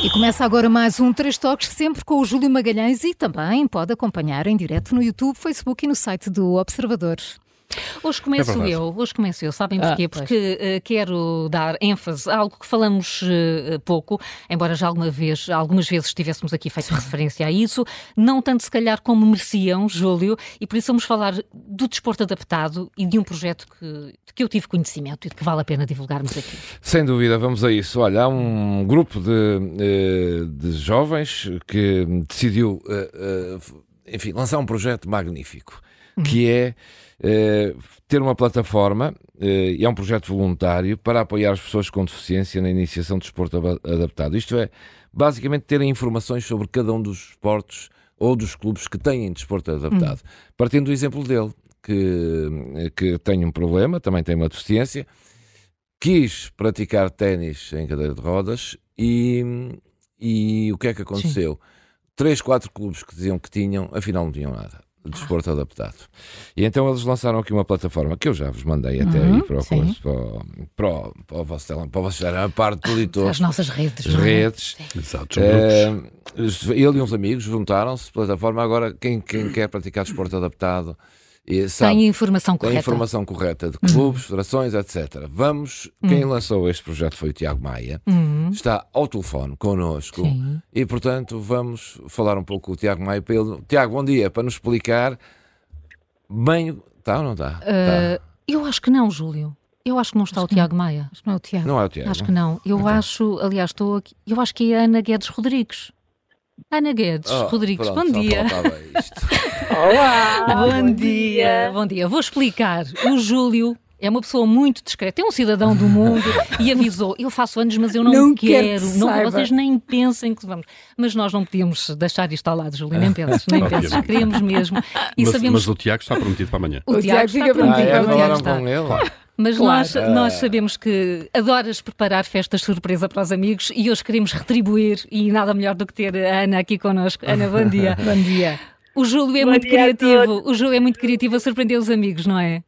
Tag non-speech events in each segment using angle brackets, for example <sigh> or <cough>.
E começa agora mais um Três Toques, sempre com o Júlio Magalhães e também pode acompanhar em direto no YouTube, Facebook e no site do Observador. Hoje começo É eu, hoje começo eu, sabem Ah, porquê? pois. Porque eh, quero dar ênfase a algo que falamos eh, pouco, embora já alguma vez, algumas vezes tivéssemos aqui feito referência a isso, não tanto se calhar como mereciam, Júlio, e por isso vamos falar do desporto adaptado e de um projeto que, de que eu tive conhecimento e de que vale a pena divulgarmos aqui. Sem dúvida, vamos a isso. Olha, há um grupo de, eh, de jovens que decidiu, enfim, lançar um projeto magnífico, que é eh, ter uma plataforma, eh, e é um projeto voluntário, para apoiar as pessoas com deficiência na iniciação de desporto adaptado. Isto é, basicamente, terem informações sobre cada um dos esportes ou dos clubes que têm desporto adaptado. Partindo do exemplo dele, que, que tem um problema, também tem uma deficiência, quis praticar ténis em cadeira de rodas e, e o que é que aconteceu? Três, quatro clubes que diziam que tinham, afinal não tinham nada desporto adaptado. E então eles lançaram aqui uma plataforma que eu já vos mandei até Uhum, aí para o, coisa, para, o, para, o, para o vosso para vosso a parte do editor, As nossas redes. as é? redes. Exato. Eh, ele e uns amigos juntaram-se plataforma. Agora, quem, quem quer praticar desporto adaptado e sabe, Tem a informação tem a correta. informação correta de clubes, federações, etc. Vamos, quem lançou este projeto foi o Tiago Maia, Uhum. está ao telefone connosco Sim. e, portanto, vamos falar um pouco com o Tiago Maia. Para ele. Tiago, bom dia, para nos explicar bem. Está ou não está? Eh, eu acho que não, Júlio. Eu acho que não está o Tiago Maia. Acho que não é o Tiago. não é o Tiago. Acho que não. Eu Então. acho, aliás, estou aqui. Eu acho que é a Ana Guedes Rodrigues. Ana Guedes Oh, Rodrigues, pronto, bom dia. faltava isto. <laughs> bom, dia. Bom dia. Vou explicar. O Júlio é uma pessoa muito discreta, é um cidadão do mundo <laughs> e avisou: eu faço anos, mas eu não, Não quero quero. que não, vocês nem pensem que vamos. Mas nós não podíamos deixar isto ao lado, Júlio. Nem penses, <laughs> nem penses. Queremos mesmo. E Mas, sabemos mas o Tiago está prometido para amanhã. o, O Tiago Tiago está fica prometido, Ah, é? o Tiago Falaram está. com ele? Mas Claro. nós, nós sabemos que adoras preparar festas surpresa para os amigos e hoje queremos retribuir e nada melhor do que ter a Ana aqui connosco. Ana, bom dia. <laughs> Bom dia. O Júlio é Bom muito criativo. O Júlio é muito criativo a surpreender os amigos, não é?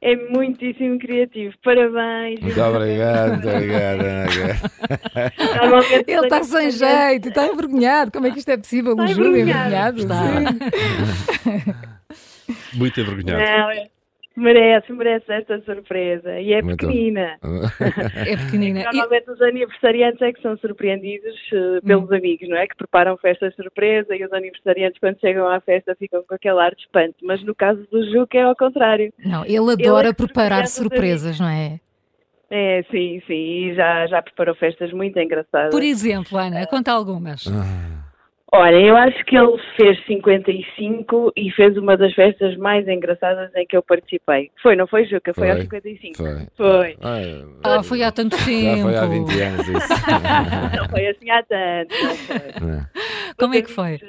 É muitíssimo criativo. Parabéns. Muito obrigado, muito obrigado. Ana Ele está sem jeito, está envergonhado. Como é que isto é possível? O Está Júlio envergonhado. envergonhado? Está. Sim. <laughs> Muito envergonhado. Não, é- merece, merece esta surpresa. E é Muito. pequenina. <laughs> É pequenina. E- Normalmente os aniversariantes é que são surpreendidos eh, pelos amigos, não é? Que preparam festas surpresa e os aniversariantes, quando chegam à festa, ficam com aquele ar de espanto. Mas no caso do Juca é ao contrário. Não, ele adora é que preparar surpresas, não é? É, sim, sim. E já, já preparou festas muito engraçadas. Por exemplo, Ana, conta algumas. Olha, eu acho que ele fez 55 e fez uma das festas mais engraçadas em que eu participei. Foi, não foi, Juca? Foi, Foi. aos 55. Foi. Foi. Ai, Ah, foi há tanto Já tempo. foi há 20 anos isso. <laughs> Não foi assim há tanto. não foi. Como é que foi?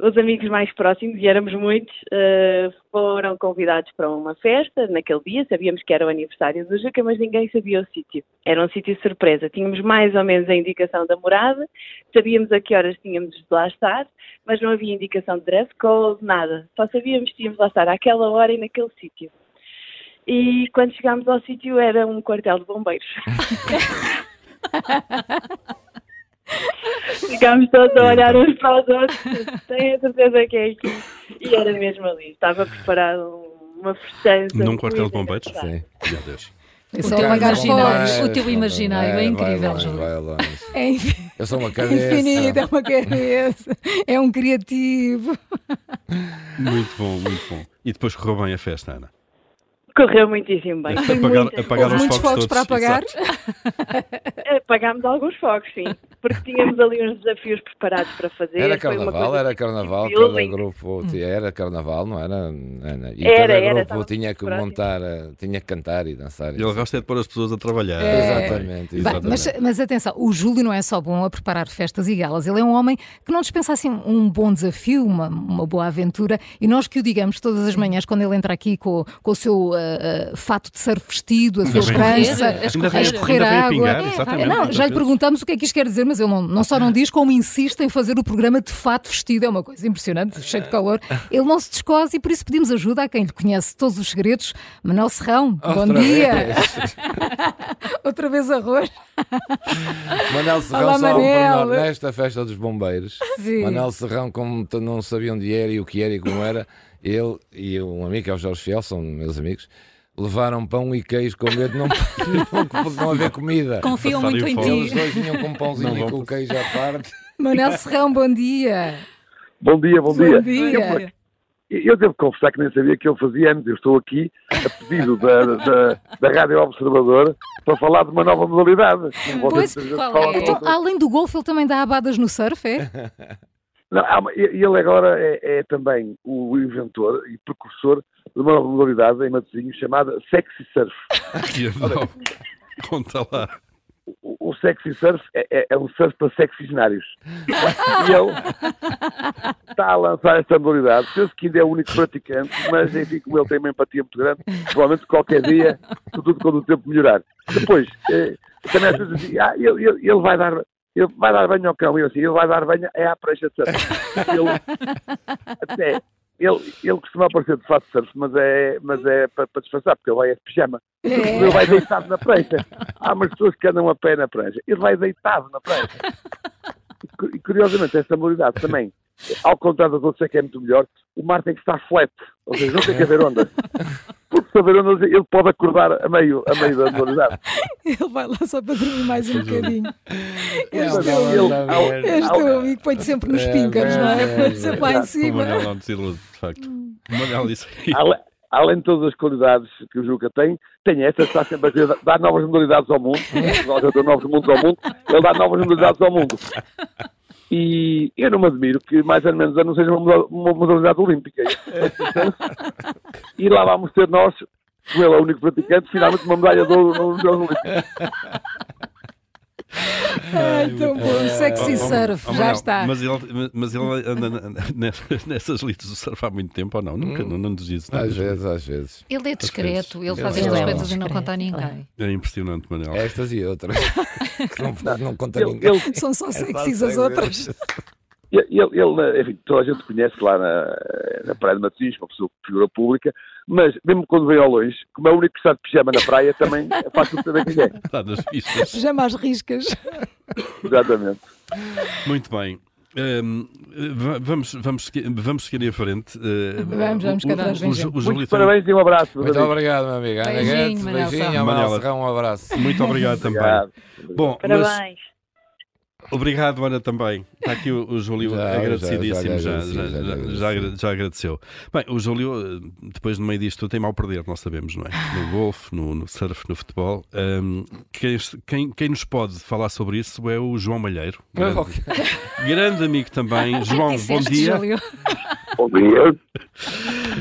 Os amigos mais próximos, e éramos muitos, eh, foram convidados para uma festa naquele dia. Sabíamos que era o aniversário do Juca, mas ninguém sabia o sítio. Era um sítio surpresa. Tínhamos mais ou menos a indicação da morada, sabíamos a que horas tínhamos de lá estar, mas não havia indicação de dress code, nada. Só sabíamos que tínhamos de lá estar àquela hora e naquele sítio. E quando chegámos ao sítio era um quartel de bombeiros. <laughs> Ficámos todos a olhar uns para os outros, tenho a certeza que é aqui. E era mesmo ali, estava preparado uma festança. Num quartel de bombeiros? Sim. Meu Deus. É O só teu imaginário. o teu imaginário é incrível, Júlio. É Eu sou uma cabeça. infinito, é uma cabeça. É um criativo. Muito bom, muito bom. E depois correu bem a festa, Ana. Correu muitíssimo bem. Apagar, apagar Houve os muitos fogos para apagar. <laughs> exato. Pagámos alguns fogos, sim. Porque tínhamos ali uns desafios preparados para fazer. Era Foi carnaval, era carnaval, cada grupo tinha- era carnaval, não era? Ana? E Era, cada era, grupo estava tinha que montar, eh, tinha que cantar e dançar. E ele gosta é de pôr as pessoas a trabalhar. É. Exatamente, Bem, exatamente. mas, mas atenção, o Júlio não é só bom a preparar festas e galas, ele é um homem que não dispensa assim um bom desafio, uma, uma boa aventura, e nós que o digamos todas as manhãs quando ele entra aqui com, com o seu ah, fato de surf vestido, a sua prancha, a a escorrer. a água. pingar, É, exatamente, não, muitas já lhe perguntamos o que é que isto quer dizer, mas ele não, não só não diz, como insiste em fazer o programa de fato vestido, é uma coisa impressionante, cheio de calor. Ele não se descose e por isso pedimos ajuda a quem lhe conhece todos os segredos. Manuel Serrão, bom dia! vez. <laughs> Outra vez arroz. Manel Serrão Olá, só um Manel. pormenor nesta festa dos bombeiros. Sim. Manel Serrão, como não sabia onde era e o que era e como era, ele e um amigo, que é o Jorge Fiel, são meus amigos, levaram pão e queijo com medo de não, <laughs> não, não haver comida. Confiam muito em. Eles ti. dois vinham com um pãozinho Não e com o queijo à parte. Manel Serrão, bom dia! Bom dia, bom, Bom dia. dia! Eu, eu devo confessar que nem sabia que ele fazia anos. Eu estou aqui a pedido da, da, da Rádio Observador para falar de uma nova modalidade. Pois, é? Então, além do golfe, ele também dá abadas no surf, é? <laughs> Não, ele agora é, é também o inventor e precursor de uma nova modalidade em Matosinhos chamada Sexy Surf. <laughs> E então, Conta lá. O, o Sexy Surf é, é- é um surf para sexagenários. E ele está a lançar esta modalidade. Penso que ainda é o único praticante, mas enfim, como ele tem uma empatia muito grande, provavelmente qualquer dia, tudo quando o tempo melhorar. Depois, eh, também às vezes ah, ele, ele- ele vai dar. Ele vai dar banho ao cão, e eu assim, ele vai dar banho é à prancha de surf. <laughs> Ele, até, ele, ele costuma aparecer de fato de surf, mas é, mas é para, para disfarçar, porque ele vai é de pijama. Ele vai deitado na prancha. Há umas pessoas que andam a pé na prancha. Ele vai deitado na prancha. E, cu- curiosamente, esta modalidade também, ao contrário das outras, é que é muito melhor, o mar tem que estar flat. Ou seja, não tem que haver ondas. <laughs> Porque se haver ondas, ele pode acordar a meio, a meio da modalidade. Ele vai lá só para dormir mais um bocadinho. É, Este ao- não, este ao- teu amigo põe-te sempre nos É, píncaros, não é? é, Põe-te sempre lá em O cima. Manel não desilude, de facto. O Manel disse Além de todas as qualidades que o Juca tem, tem esta, está sempre a querer dar novas modalidades ao mundo. <laughs> Nós já novos mundos ao mundo, ele dá novas modalidades ao mundo. E eu não me admiro que mais ou menos não seja uma moda- uma modalidade olímpica. <laughs> E lá vamos ter nós, como ele é o único praticante, finalmente uma medalha de ouro nos Jogos Olímpicos. <laughs> Ai, tão bom. Sexy surf, já está. Mas ele, mas ele anda <laughs> nessas lides do surf há muito tempo ou não? Nunca, não, não diz isso. não. Às vezes, às vezes. Ele é discreto, ele faz estas é coisas e não conta a ninguém. É impressionante, Manel. Estas e outras. que <laughs> não, não conta ninguém. ele, <laughs> São só É só sexys as outras. Ele, ele- ele, enfim, toda a gente conhece lá na, na Praia de Matosinhos, uma pessoa figura pública, mas mesmo quando vem ao longe, como é o único que está de pijama na praia, também é fácil de saber quem é. Está nas pistas. Pijama às riscas. Exatamente. Muito bem. Va- vamos, vamos, vamos seguir em frente. Uh, Vamos, vamos, cada vez o, vem o, gente. o Júlio Muitos tem- parabéns e um abraço. Muito amigos. obrigado, meu amigo. Ana Beijinho, beijinho. Serrão. ao Manel. Serrão, um abraço. Muito obrigado também. Obrigado. Bom, mas Parabéns. Obrigado, Ana, também. Está aqui o, o Júlio Já, agradecidíssimo, já, já, já, agradeceu. Bem, o Júlio, eh, depois no meio disto tudo, tem mal perder, nós sabemos, não é? No golfe, no, no surf, no futebol. Hum, quem, quem, quem nos pode falar sobre isso é o João Malheiro. Grande, <laughs> grande amigo também. <laughs> João, bom dia. Júlio. Bom dia.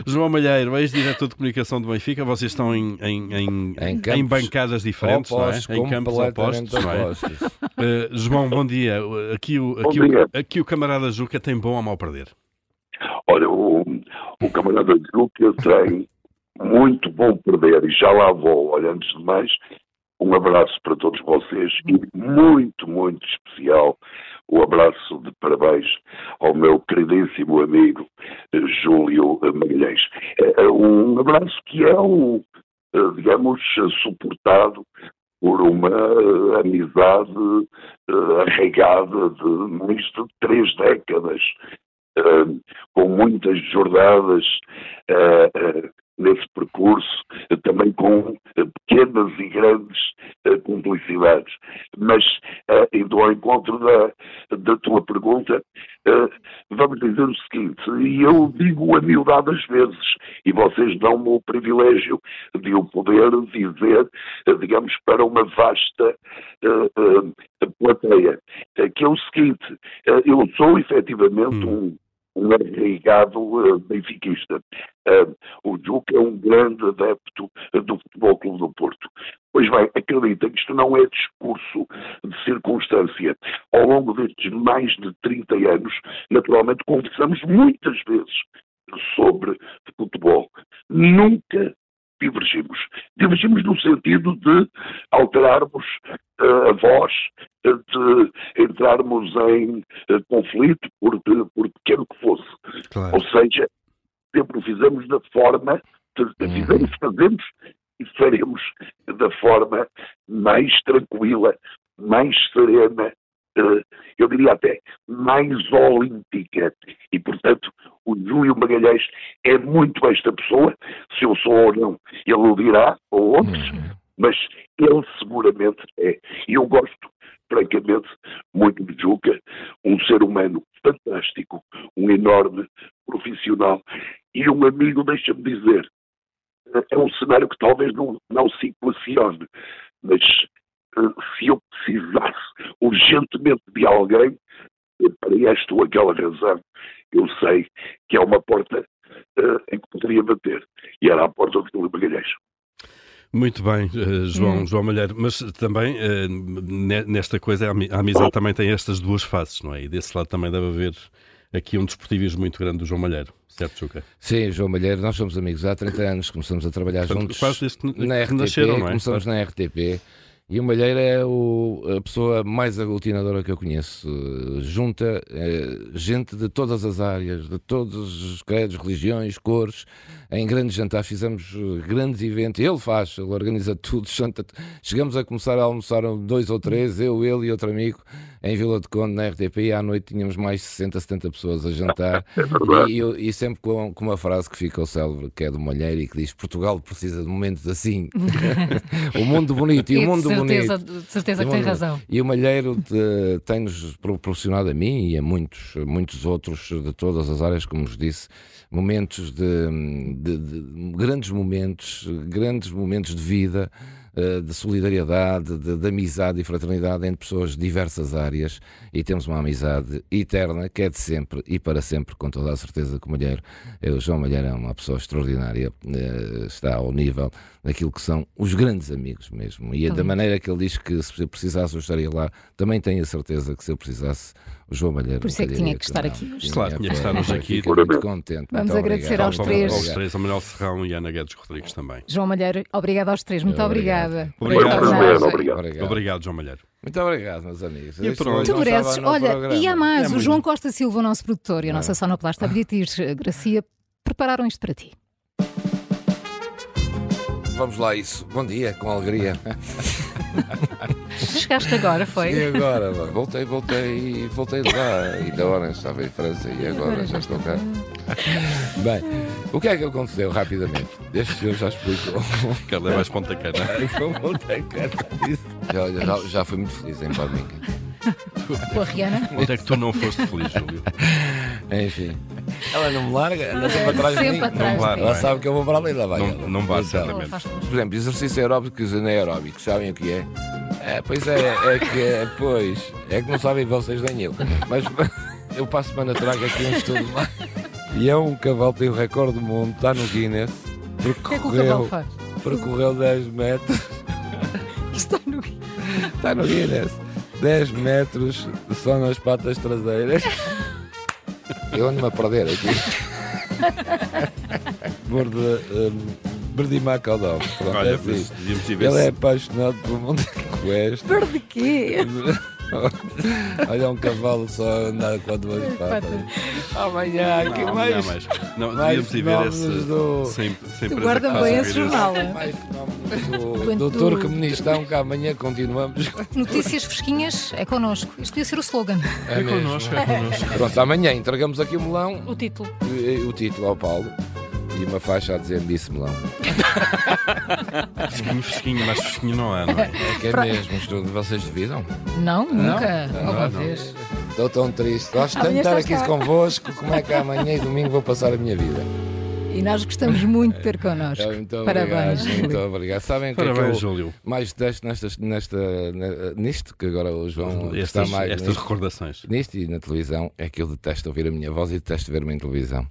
João Malheiro, ex-diretor de comunicação do Benfica, vocês estão em, em, em, Em em bancadas diferentes, Opostos, não é? Em campos opostos, não é? Uh, João, bom dia. Aqui o, Bom aqui, o, dia. aqui o camarada Juca tem bom a mal perder. Olha, o, o camarada Juca tem muito bom perder e já lá vou. Olha, antes de mais, um abraço para todos vocês e muito, muito especial o abraço de parabéns ao meu queridíssimo amigo eh, Júlio Magalhães. É, é um abraço que é, eh, digamos, eh, suportado por uma eh, amizade eh, arraigada de mais de três décadas. eh, com muitas jornadas nesse percurso, também com pequenas e grandes cumplicidades. Mas, indo ao encontro da, da tua pergunta, vamos dizer o seguinte, e eu digo a das vezes, e vocês dão-me o privilégio de o poder dizer, digamos, para uma vasta plateia, que é o seguinte, eu sou efetivamente hum. um um arraigado uh, benfiquista. Uh, o Juca é um grande adepto do Futebol Clube do Porto. Pois bem, acreditem que isto não é discurso de circunstância. Ao longo destes mais de 30 anos, naturalmente, conversamos muitas vezes sobre futebol. Nunca divergimos. Divergimos no sentido de alterarmos uh, a voz, entrarmos em uh, conflito, por, por pequeno que fosse. Claro. Ou seja, sempre o fizemos da forma, uhum. fizemos, fazemos e faremos da forma mais tranquila, mais serena, uh, eu diria até mais olímpica. E, portanto, o Júlio Magalhães é muito esta pessoa. Se eu sou ou não, ele o dirá, ou outros, uhum. Mas ele seguramente é. E eu gosto, francamente, muito de Juca, um ser humano fantástico, um enorme profissional e um amigo, deixa-me dizer. É um cenário que talvez não, não se equacione, mas eh, se eu precisasse urgentemente de alguém, para esta ou aquela razão, eu sei que é uma porta uh, em que poderia bater. E era a porta do Filipe Magalhães. Muito bem, uh, João, hum. João Malheiro, mas também uh, nesta coisa a amizade também tem estas duas faces, não é? E desse lado também deve haver aqui um desportivismo muito grande do João Malheiro, certo, Chuca? Sim, João Malheiro, nós somos amigos há 30 anos, começamos a trabalhar Portanto, juntos quase desde na RTP, nasceram, não é? começamos na RTP e o Malheiro é o, a pessoa mais aglutinadora que eu conheço. Junta é, gente de todas as áreas, de todos os credos, religiões, cores. Em grandes jantares fizemos grandes eventos. Ele faz, ele organiza tudo. <laughs> Chegamos a começar a almoçar dois ou três, eu, ele e outro amigo, em Vila de Conde, na RTP. E à noite tínhamos mais de 60, 70 pessoas a jantar. <laughs> É e, e, e, sempre com, com, uma frase que ficou célebre, que é do Malheiro e que diz: Portugal precisa de momentos assim. <laughs> o mundo bonito e o mundo certeza, bonito. De certeza que tem razão. E o Malheiro tem-nos proporcionado a mim e a muitos, muitos outros de todas as áreas, como vos disse, momentos de, de, de grandes momentos, grandes momentos de vida de solidariedade, de, de, amizade e fraternidade entre pessoas de diversas áreas e temos uma amizade eterna que é de sempre e para sempre, com toda a certeza que o Malheiro, o João Malheiro é uma pessoa extraordinária, eh, está ao nível daquilo que são os grandes amigos mesmo. E da maneira que ele diz que se precisasse eu estaria lá, também tenho a certeza que se eu precisasse o João Malheiro. Por isso é que tinha que estar aqui hoje. Claro, tinha que estar hoje aqui. muito contente. Vamos muito agradecer obrigado. aos três. Aos três, a Manuel Serrão e a Ana Guedes Rodrigues também. João Malheiro, obrigado aos três. Muito obrigada. Obrigado. Obrigado. obrigado. obrigado. obrigado João Malheiro. Muito obrigado, meus amigos. E pronto. Tu mereces. Olha, e há mais. É o João Costa Silva, o nosso produtor, e a é. nossa sonoplasta Beatriz Gracia prepararam isto para ti. Vamos lá, isso. Bom dia, com alegria. <laughs> Chegaste agora, foi? E agora, voltei, voltei, voltei de lá. E da hora estava em França e agora já estou cá. Bem, o que é que aconteceu rapidamente? Este senhor já explicou. Quer é mais ponta cana. <laughs> ponta cana. Já, já, já fui muito feliz em Palminga. Com a Rihanna? Onde é que tu não foste feliz, Júlio? Enfim. Ela não me larga, anda sempre atrás de mim. Atrás não ela sabe que eu vou para ali, lá vai. Não, ela. não vai, então, certamente. Por exemplo, exercício aeróbico e anaeróbico, sabem o que é? É, pois é, é <laughs> que é, pois, é que não sabem vocês nem eu. Mas <laughs> eu para a semana trago aqui um estudo lá. E é um cavalo, tem o recorde do mundo, está no Guinness. Percorreu, o que é que o cavalo faz? Percorreu 10 metros. <laughs> Está no Guinness. Está no Guinness. 10 metros só nas patas traseiras. Eu ando-me a perder aqui. Borda. Um, Berdimac Aldão. Olha, é assim. Ele é apaixonado pelo Monte Quest. Verde quê? <laughs> Olha um cavalo só andar com duas patas. Amanhã, que não, mais? mais. Não, mais devíamos ver esse. Do... Sem, sem tu guarda bem esse jornal. Mais do, <laughs> do Turcomunistão, que amanhã continuamos. <laughs> Notícias fresquinhas é connosco. Isto podia ser o slogan. É, é connosco, é connosco. Pronto, amanhã entregamos aqui o melão. O título. O, o título ao Paulo. e uma faixa a dizer Miss Melão. <laughs> Fresquinho, fresquinho, mais fresquinho não há, não é? É que é mesmo, isto- vocês duvidam? Não, nunca. Não, Alguma não. vez. Estou tão triste. Gosto tanto de estar aqui cá. convosco. Como é que amanhã e domingo vou passar a minha vida? E nós gostamos muito de ter connosco. Muito Parabéns, obrigado. Muito Júlio. obrigado. Sabem o que é que Parabéns, eu Júlio. mais detesto nesta, ne- nisto que agora o João está Estas, mais estas nisto, recordações. nisto e na televisão é que eu detesto ouvir a minha voz e detesto ver-me em televisão.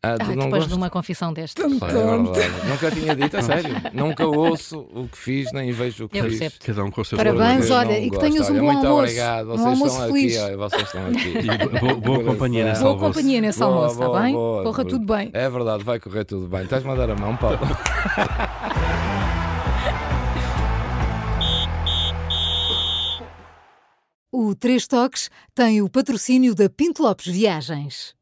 Ah, tu Ah, não depois gostas? de uma confissão desta. É. Nunca tinha dito, a sério. Nunca ouço o que fiz, nem vejo o que Eu fiz. percebo. Cada um com os seus Parabéns, olha, e que tenhas um bom muito almoço. obrigado. Um Vocês almoço estão feliz. aqui, olha, vocês estão aqui. E boa, boa companhia nesse Boa almoço. companhia nesse Boa, almoço, está boa, bem? boa. Corra tudo bem. É verdade, vai correr tudo bem. Estás-me a dar a mão, Paulo? <laughs> O Três Toques tem o patrocínio da Pinto Lopes Viagens.